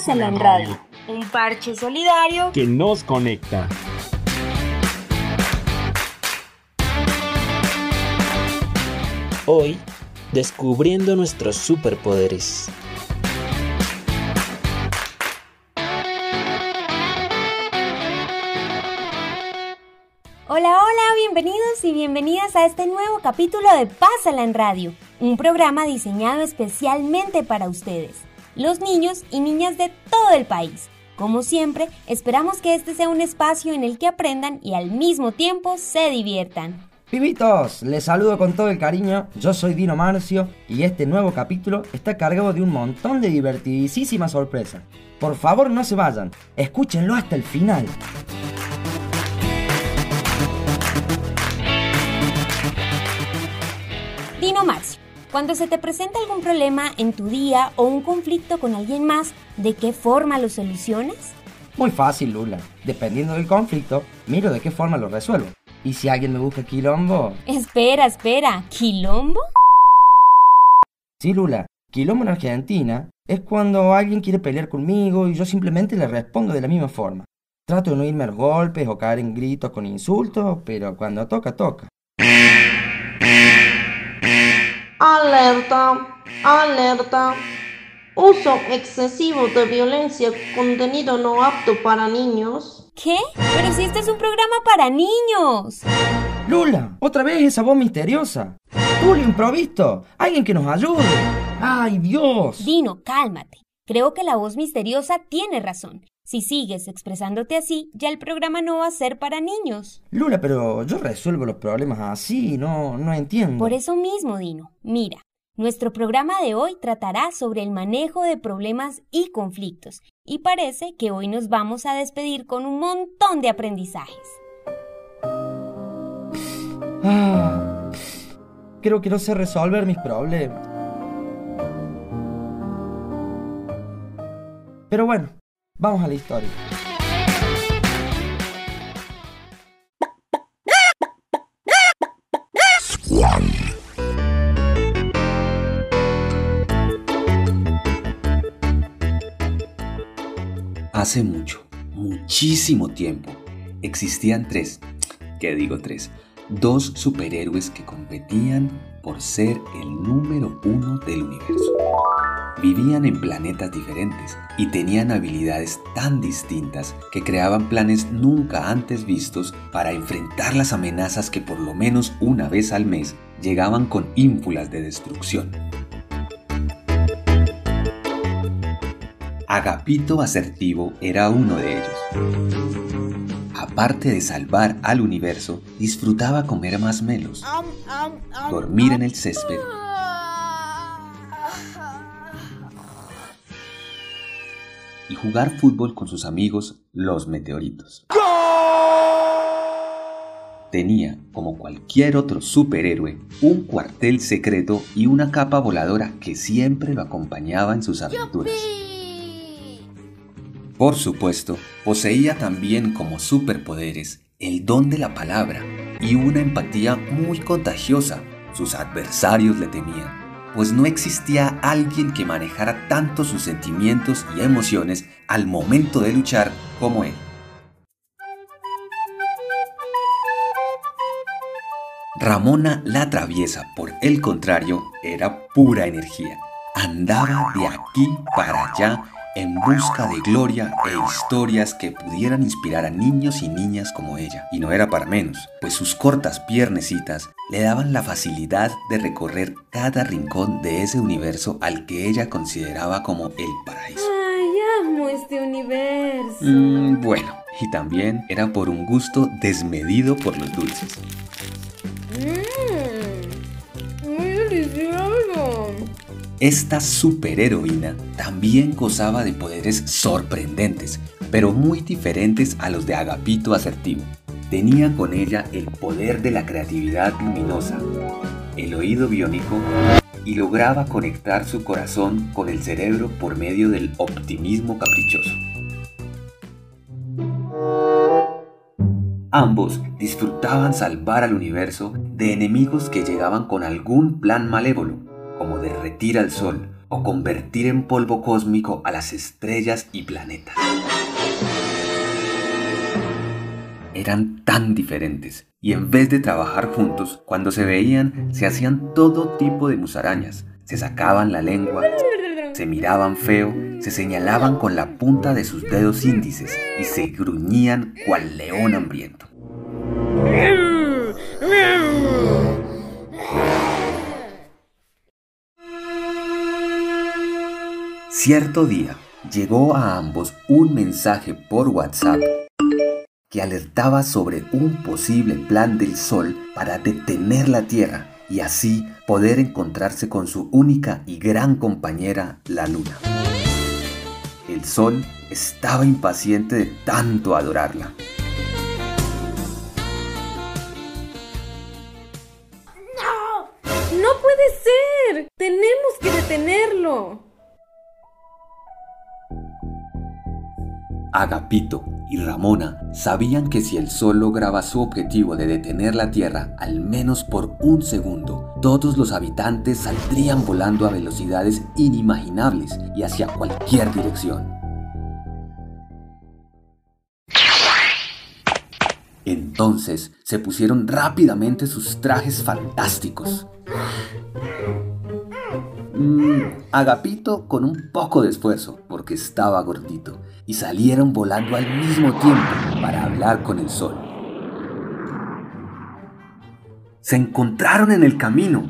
Pásala en Radio, un parche solidario que nos conecta. Hoy, descubriendo nuestros superpoderes. Hola, hola, bienvenidos y bienvenidas a este nuevo capítulo de Pásala en Radio, un programa diseñado especialmente para ustedes, los niños y niñas de todo el país. Como siempre, esperamos que este sea un espacio en el que aprendan y al mismo tiempo se diviertan. Pibitos, les saludo con todo el cariño, yo soy Dino Marcio y este nuevo capítulo está cargado de un montón de divertidísimas sorpresas. Por favor no se vayan, escúchenlo hasta el final. Cuando se te presenta algún problema en tu día o un conflicto con alguien más, ¿de qué forma lo solucionas? Muy fácil, Lula. Dependiendo del conflicto, miro de qué forma lo resuelvo. Y si alguien me busca quilombo... Espera, espera, ¿quilombo? Sí, Lula. Quilombo en Argentina es cuando alguien quiere pelear conmigo y yo simplemente le respondo de la misma forma. Trato de no irme a golpes o caer en gritos con insultos, pero cuando toca, toca. Alerta, alerta. Uso excesivo de violencia, contenido no apto para niños. ¿Qué? Pero si este es un programa para niños. Lula, otra vez esa voz misteriosa. Julio improvisto, alguien que nos ayude. ¡Ay, Dios! Dino, cálmate. Creo que la voz misteriosa tiene razón. Si sigues expresándote así, ya el programa no va a ser para niños. Lula, pero yo resuelvo los problemas así, no, no entiendo. Por eso mismo, Dino. Mira, nuestro programa de hoy tratará sobre el manejo de problemas y conflictos, y parece que hoy nos vamos a despedir con un montón de aprendizajes. Ah, creo que no sé resolver mis problemas. Pero bueno, vamos a la historia. Hace mucho, muchísimo tiempo, existían tres, ¿qué digo tres? Dos superhéroes que competían por ser el número uno del universo. Vivían en planetas diferentes y tenían habilidades tan distintas que creaban planes nunca antes vistos para enfrentar las amenazas que por lo menos una vez al mes llegaban con ínfulas de destrucción. Agapito Asertivo era uno de ellos. Aparte de salvar al universo, disfrutaba comer masmelos, dormir en el césped jugar fútbol con sus amigos los meteoritos. Tenía, como cualquier otro superhéroe, un cuartel secreto y una capa voladora que siempre lo acompañaba en sus aventuras. Por supuesto, poseía también como superpoderes el don de la palabra y una empatía muy contagiosa. Sus adversarios le temían, pues no existía alguien que manejara tanto sus sentimientos y emociones al momento de luchar como él. Ramona la traviesa, por el contrario, era pura energía. Andaba de aquí para allá en busca de gloria e historias que pudieran inspirar a niños y niñas como ella. Y no era para menos, pues sus cortas piernecitas le daban la facilidad de recorrer cada rincón de ese universo al que ella consideraba como el paraíso. Ay, amo este universo. Mm, bueno, y también era por un gusto desmedido por los dulces. Esta superheroína también gozaba de poderes sorprendentes, pero muy diferentes a los de Agapito Asertivo. Tenía con ella el poder de la creatividad luminosa, el oído biónico y lograba conectar su corazón con el cerebro por medio del optimismo caprichoso. Ambos disfrutaban salvar al universo de enemigos que llegaban con algún plan malévolo, como derretir al sol o convertir en polvo cósmico a las estrellas y planetas. Eran tan diferentes y en vez de trabajar juntos, cuando se veían se hacían todo tipo de musarañas, se sacaban la lengua, se miraban feo, se señalaban con la punta de sus dedos índices y se gruñían cual león hambriento. Cierto día llegó a ambos un mensaje por WhatsApp que alertaba sobre un posible plan del Sol para detener la Tierra y así poder encontrarse con su única y gran compañera, la Luna. El Sol estaba impaciente de tanto adorarla. ¡No puede ser! ¡Tenemos que detenerlo! Agapito y Ramona sabían que si el Sol lograba su objetivo de detener la Tierra al menos por un segundo, todos los habitantes saldrían volando a velocidades inimaginables y hacia cualquier dirección. Entonces se pusieron rápidamente sus trajes fantásticos. Mm, Agapito con un poco de esfuerzo, porque estaba gordito, y salieron volando al mismo tiempo para hablar con el sol. Se encontraron en el camino.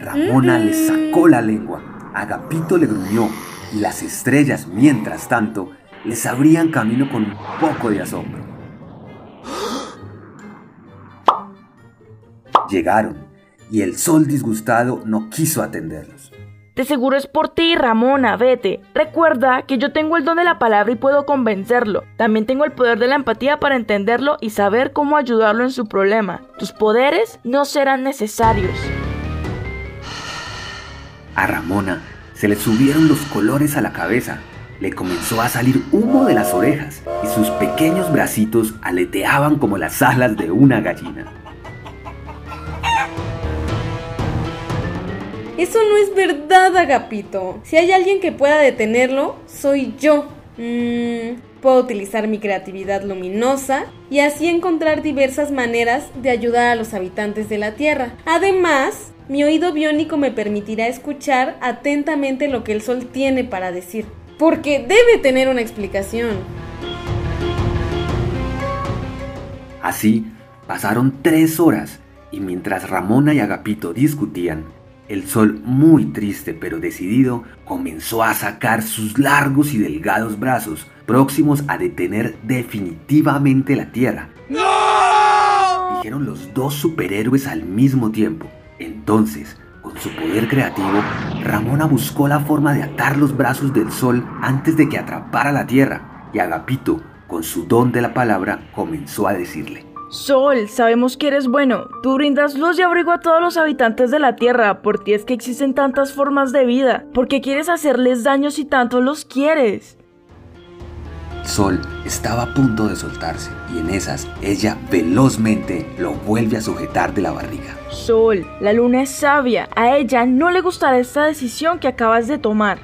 Ramona le sacó la lengua, Agapito le gruñó, y las estrellas, mientras tanto, les abrían camino con un poco de asombro. Llegaron, y el sol disgustado no quiso atenderlos. De seguro es por ti, Ramona, vete. Recuerda que yo tengo el don de la palabra y puedo convencerlo. También tengo el poder de la empatía para entenderlo y saber cómo ayudarlo en su problema. Tus poderes no serán necesarios. A Ramona se le subieron los colores a la cabeza. Le comenzó a salir humo de las orejas y sus pequeños bracitos aleteaban como las alas de una gallina. Eso no es verdad, Agapito. Si hay alguien que pueda detenerlo, soy yo. Mm, puedo utilizar mi creatividad luminosa y así encontrar diversas maneras de ayudar a los habitantes de la Tierra. Además, mi oído biónico me permitirá escuchar atentamente lo que el sol tiene para decir. Porque debe tener una explicación. Así pasaron tres horas y mientras Ramona y Agapito discutían, el sol, muy triste pero decidido, comenzó a sacar sus largos y delgados brazos, próximos a detener definitivamente la Tierra. ¡No! Dijeron los dos superhéroes al mismo tiempo. Entonces, con su poder creativo, Ramona buscó la forma de atar los brazos del sol antes de que atrapara la Tierra, y Agapito, con su don de la palabra, comenzó a decirle. Sol, sabemos que eres bueno. Tú brindas luz y abrigo a todos los habitantes de la Tierra. Por ti es que existen tantas formas de vida. Porque quieres hacerles daño si tanto los quieres. Sol estaba a punto de soltarse y en esas ella velozmente lo vuelve a sujetar de la barriga. Sol, la luna es sabia. A ella no le gustará esta decisión que acabas de tomar.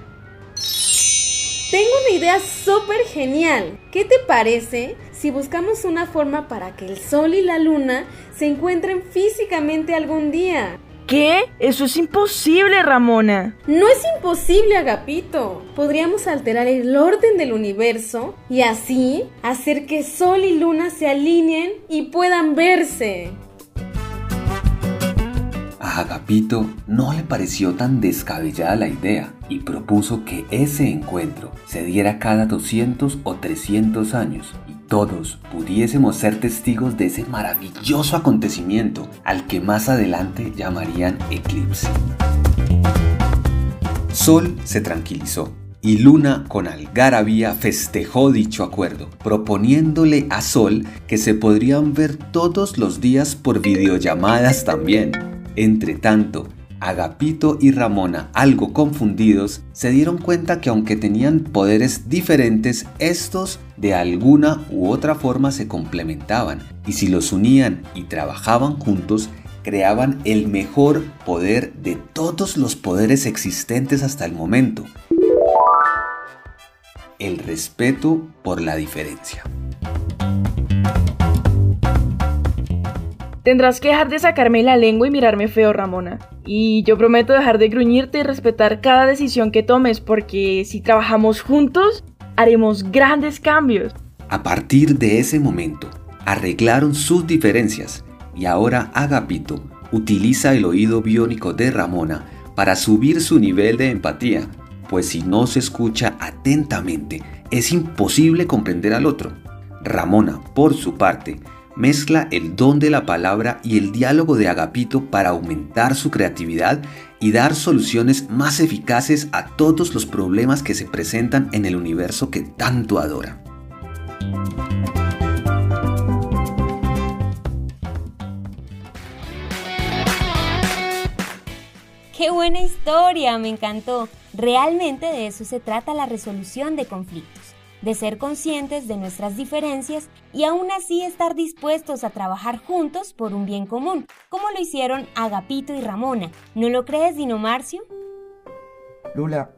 Tengo una idea súper genial. ¿Qué te parece si buscamos una forma para que el Sol y la Luna se encuentren físicamente algún día. ¿Qué? Eso es imposible, Ramona. No es imposible, Agapito. Podríamos alterar el orden del universo y así hacer que Sol y Luna se alineen y puedan verse. Agapito no le pareció tan descabellada la idea y propuso que ese encuentro se diera cada 200 o 300 años y todos pudiésemos ser testigos de ese maravilloso acontecimiento al que más adelante llamarían eclipse. Sol se tranquilizó y Luna con algarabía festejó dicho acuerdo, proponiéndole a Sol que se podrían ver todos los días por videollamadas también. Entre tanto, Agapito y Ramona, algo confundidos, se dieron cuenta que aunque tenían poderes diferentes, estos de alguna u otra forma se complementaban y si los unían y trabajaban juntos, creaban el mejor poder de todos los poderes existentes hasta el momento. El respeto por la diferencia. Tendrás que dejar de sacarme la lengua y mirarme feo, Ramona. Y yo prometo dejar de gruñirte y respetar cada decisión que tomes, porque si trabajamos juntos, haremos grandes cambios. A partir de ese momento, arreglaron sus diferencias y ahora Agapito utiliza el oído biónico de Ramona para subir su nivel de empatía, pues si no se escucha atentamente, es imposible comprender al otro. Ramona, por su parte, mezcla el don de la palabra y el diálogo de Agapito para aumentar su creatividad y dar soluciones más eficaces a todos los problemas que se presentan en el universo que tanto adora. ¡Qué buena historia! Me encantó. Realmente de eso se trata la resolución de conflictos de ser conscientes de nuestras diferencias y aún así estar dispuestos a trabajar juntos por un bien común, como lo hicieron Agapito y Ramona. ¿No lo crees, Dino Marcio? Lula,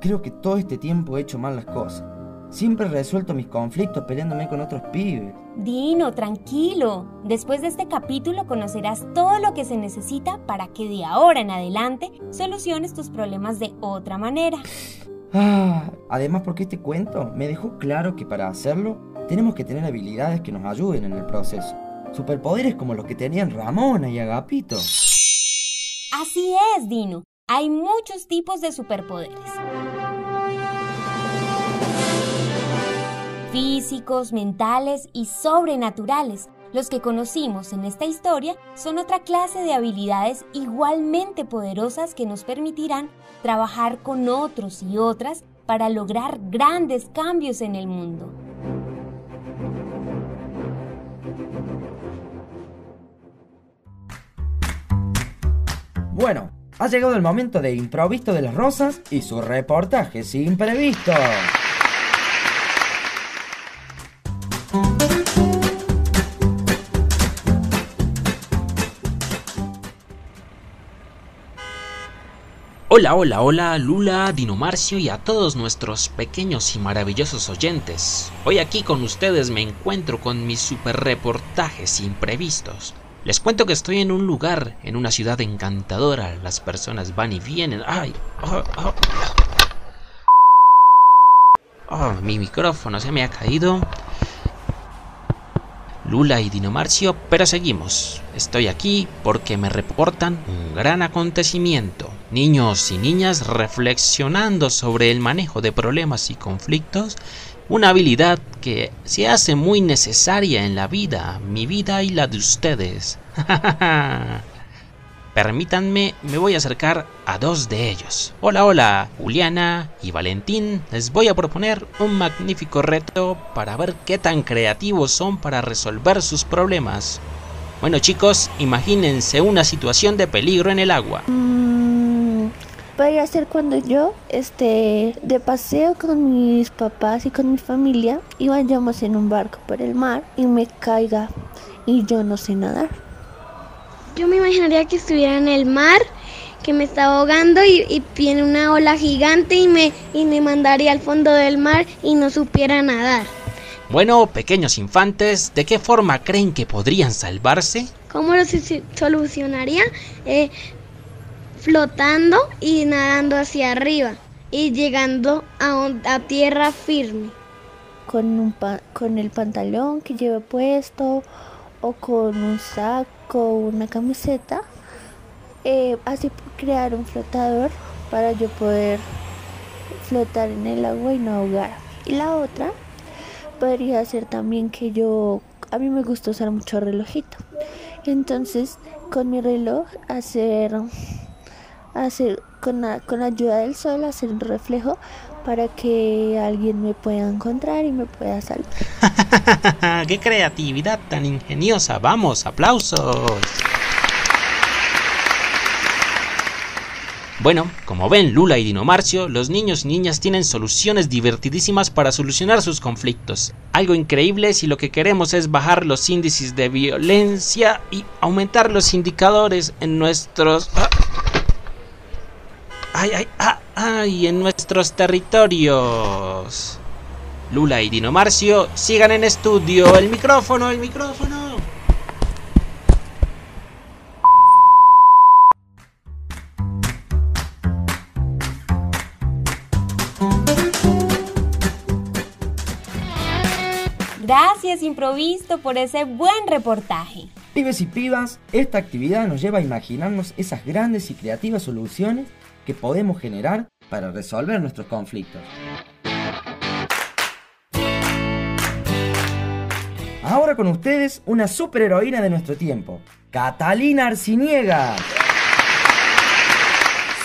creo que todo este tiempo he hecho mal las cosas. Siempre he resuelto mis conflictos peleándome con otros pibes. Dino, tranquilo. Después de este capítulo conocerás todo lo que se necesita para que de ahora en adelante soluciones tus problemas de otra manera. Ah, además porque este cuento me dejó claro que para hacerlo tenemos que tener habilidades que nos ayuden en el proceso. Superpoderes como los que tenían Ramona y Agapito. Así es, Dino. Hay muchos tipos de superpoderes. Físicos, mentales y sobrenaturales. Los que conocimos en esta historia son otra clase de habilidades igualmente poderosas que nos permitirán trabajar con otros y otras para lograr grandes cambios en el mundo. Bueno, ha llegado el momento de Improvisto de las Rosas y su reportaje sin Hola, hola, hola, Lula, Dinomarcio y a todos nuestros pequeños y maravillosos oyentes. Hoy aquí con ustedes me encuentro con mis super reportajes imprevistos. Les cuento que estoy en un lugar, en una ciudad encantadora. Las personas van y vienen. ¡Ay! ¡Oh, oh. oh mi micrófono se me ha caído. Lula y Dinomarcio, pero seguimos. Estoy aquí porque me reportan un gran acontecimiento. Niños y niñas reflexionando sobre el manejo de problemas y conflictos, una habilidad que se hace muy necesaria en la vida, mi vida y la de ustedes. Permítanme, me voy a acercar a dos de ellos. Hola, hola, Juliana y Valentín. Les voy a proponer un magnífico reto para ver qué tan creativos son para resolver sus problemas. Bueno chicos, imagínense una situación de peligro en el agua. Podría ser cuando yo esté de paseo con mis papás y con mi familia y vayamos en un barco por el mar y me caiga y yo no sé nadar. Yo me imaginaría que estuviera en el mar, que me estaba ahogando y, viene una ola gigante y me, y me mandaría al fondo del mar y no supiera nadar. Bueno, pequeños infantes, ¿de qué forma creen que podrían salvarse? ¿Cómo lo solucionaría? Eh, flotando y nadando hacia arriba y llegando a, a tierra firme. Con, un con el pantalón que llevo puesto o con un saco una camiseta, eh, así crear un flotador para yo poder flotar en el agua y no ahogar. Y la otra podría ser también que yo, a mí me gusta usar mucho relojito. Entonces, con mi reloj hacer, hacer con con ayuda del sol, hacer un reflejo para que alguien me pueda encontrar y me pueda salvar. ¡Qué creatividad tan ingeniosa! ¡Vamos, aplausos! Bueno, como ven Lula y Dinomarcio, los niños y niñas tienen soluciones divertidísimas para solucionar sus conflictos. Algo increíble si lo que queremos es bajar los índices de violencia y aumentar los indicadores en nuestros... ¡Ay, ay, ah, ay! En nuestros territorios. Lula y Dinomarcio, sigan en estudio. El micrófono, el micrófono. Gracias, Improvisto, por ese buen reportaje. Pibes y pibas, esta actividad nos lleva a imaginarnos esas grandes y creativas soluciones que podemos generar para resolver nuestros conflictos. Ahora con ustedes, una superheroína de nuestro tiempo, Catalina Arciniega.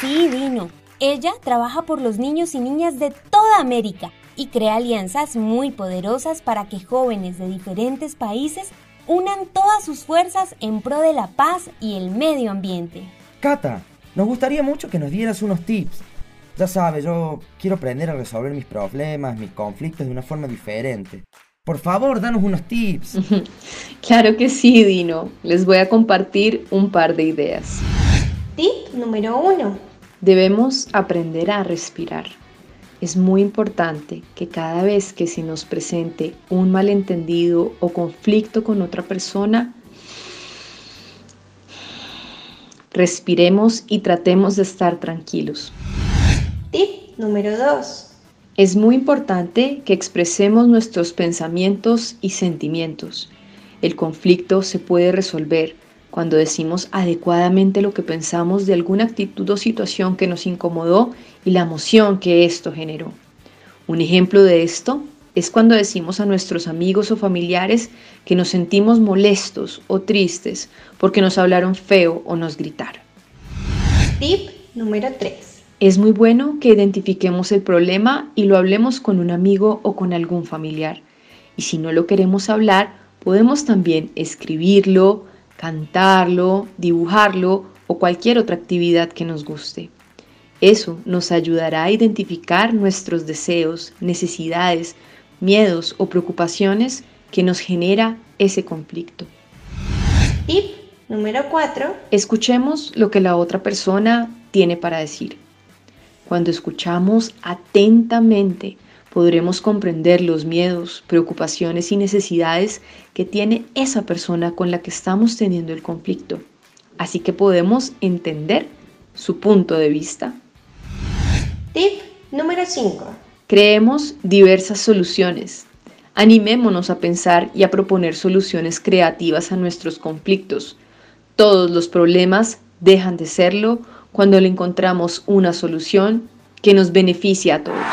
Sí, Dino. Ella trabaja por los niños y niñas de toda América y crea alianzas muy poderosas para que jóvenes de diferentes países unan todas sus fuerzas en pro de la paz y el medio ambiente. Cata, nos gustaría mucho que nos dieras unos tips. Ya sabes, yo quiero aprender a resolver mis problemas, mis conflictos de una forma diferente. Por favor, danos unos tips. claro que sí, Dino. Les voy a compartir un par de ideas. Tip número uno. Debemos aprender a respirar. Es muy importante que cada vez que se nos presente un malentendido o conflicto con otra persona, respiremos y tratemos de estar tranquilos. Tip número 2. Es muy importante que expresemos nuestros pensamientos y sentimientos. El conflicto se puede resolver cuando decimos adecuadamente lo que pensamos de alguna actitud o situación que nos incomodó y la emoción que esto generó. Un ejemplo de esto es cuando decimos a nuestros amigos o familiares que nos sentimos molestos o tristes porque nos hablaron feo o nos gritaron. Tip número 3. Es muy bueno que identifiquemos el problema y lo hablemos con un amigo o con algún familiar. Y si no lo queremos hablar, podemos también escribirlo, cantarlo, dibujarlo o cualquier otra actividad que nos guste. Eso nos ayudará a identificar nuestros deseos, necesidades, miedos o preocupaciones que nos genera ese conflicto. Tip número 4. Escuchemos lo que la otra persona tiene para decir. Cuando escuchamos atentamente, podremos comprender los miedos, preocupaciones y necesidades que tiene esa persona con la que estamos teniendo el conflicto. Así que podemos entender su punto de vista. Tip número 5. Creemos diversas soluciones. Animémonos a pensar y a proponer soluciones creativas a nuestros conflictos. Todos los problemas dejan de serlo cuando le encontramos una solución que nos beneficia a todos.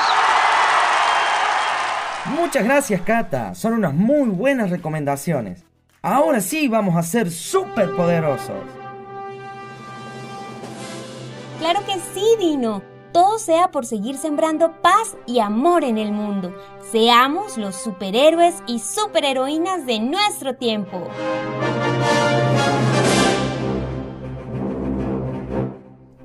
Muchas gracias, Cata. Son unas muy buenas recomendaciones. Ahora sí vamos a ser súper poderosos. Claro que sí, Dino. Todo sea por seguir sembrando paz y amor en el mundo. Seamos los superhéroes y superheroínas de nuestro tiempo.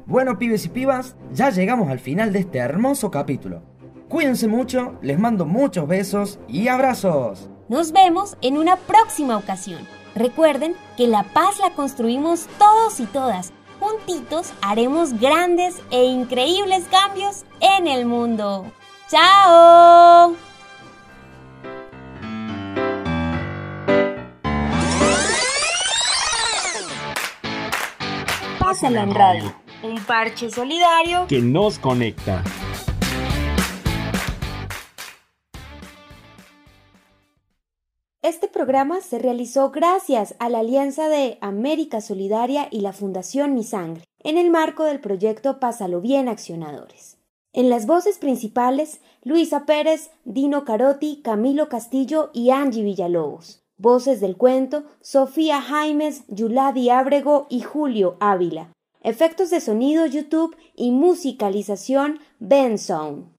Bueno, pibes y pibas, ya llegamos al final de este hermoso capítulo. Cuídense mucho, les mando muchos besos y abrazos. Nos vemos en una próxima ocasión. Recuerden que la paz la construimos todos y todas. Juntitos haremos grandes e increíbles cambios en el mundo. ¡Chao! Pásala en radio un parche solidario que nos conecta. Este programa se realizó gracias a la alianza de América Solidaria y la Fundación Mi Sangre, en el marco del proyecto Pásalo Bien Accionadores. En las voces principales, Luisa Pérez, Dino Carotti, Camilo Castillo y Angie Villalobos. Voces del cuento, Sofía Jaimes, Yuladi Ábrego y Julio Ávila efectos de sonido YouTube y musicalización Ben Sound.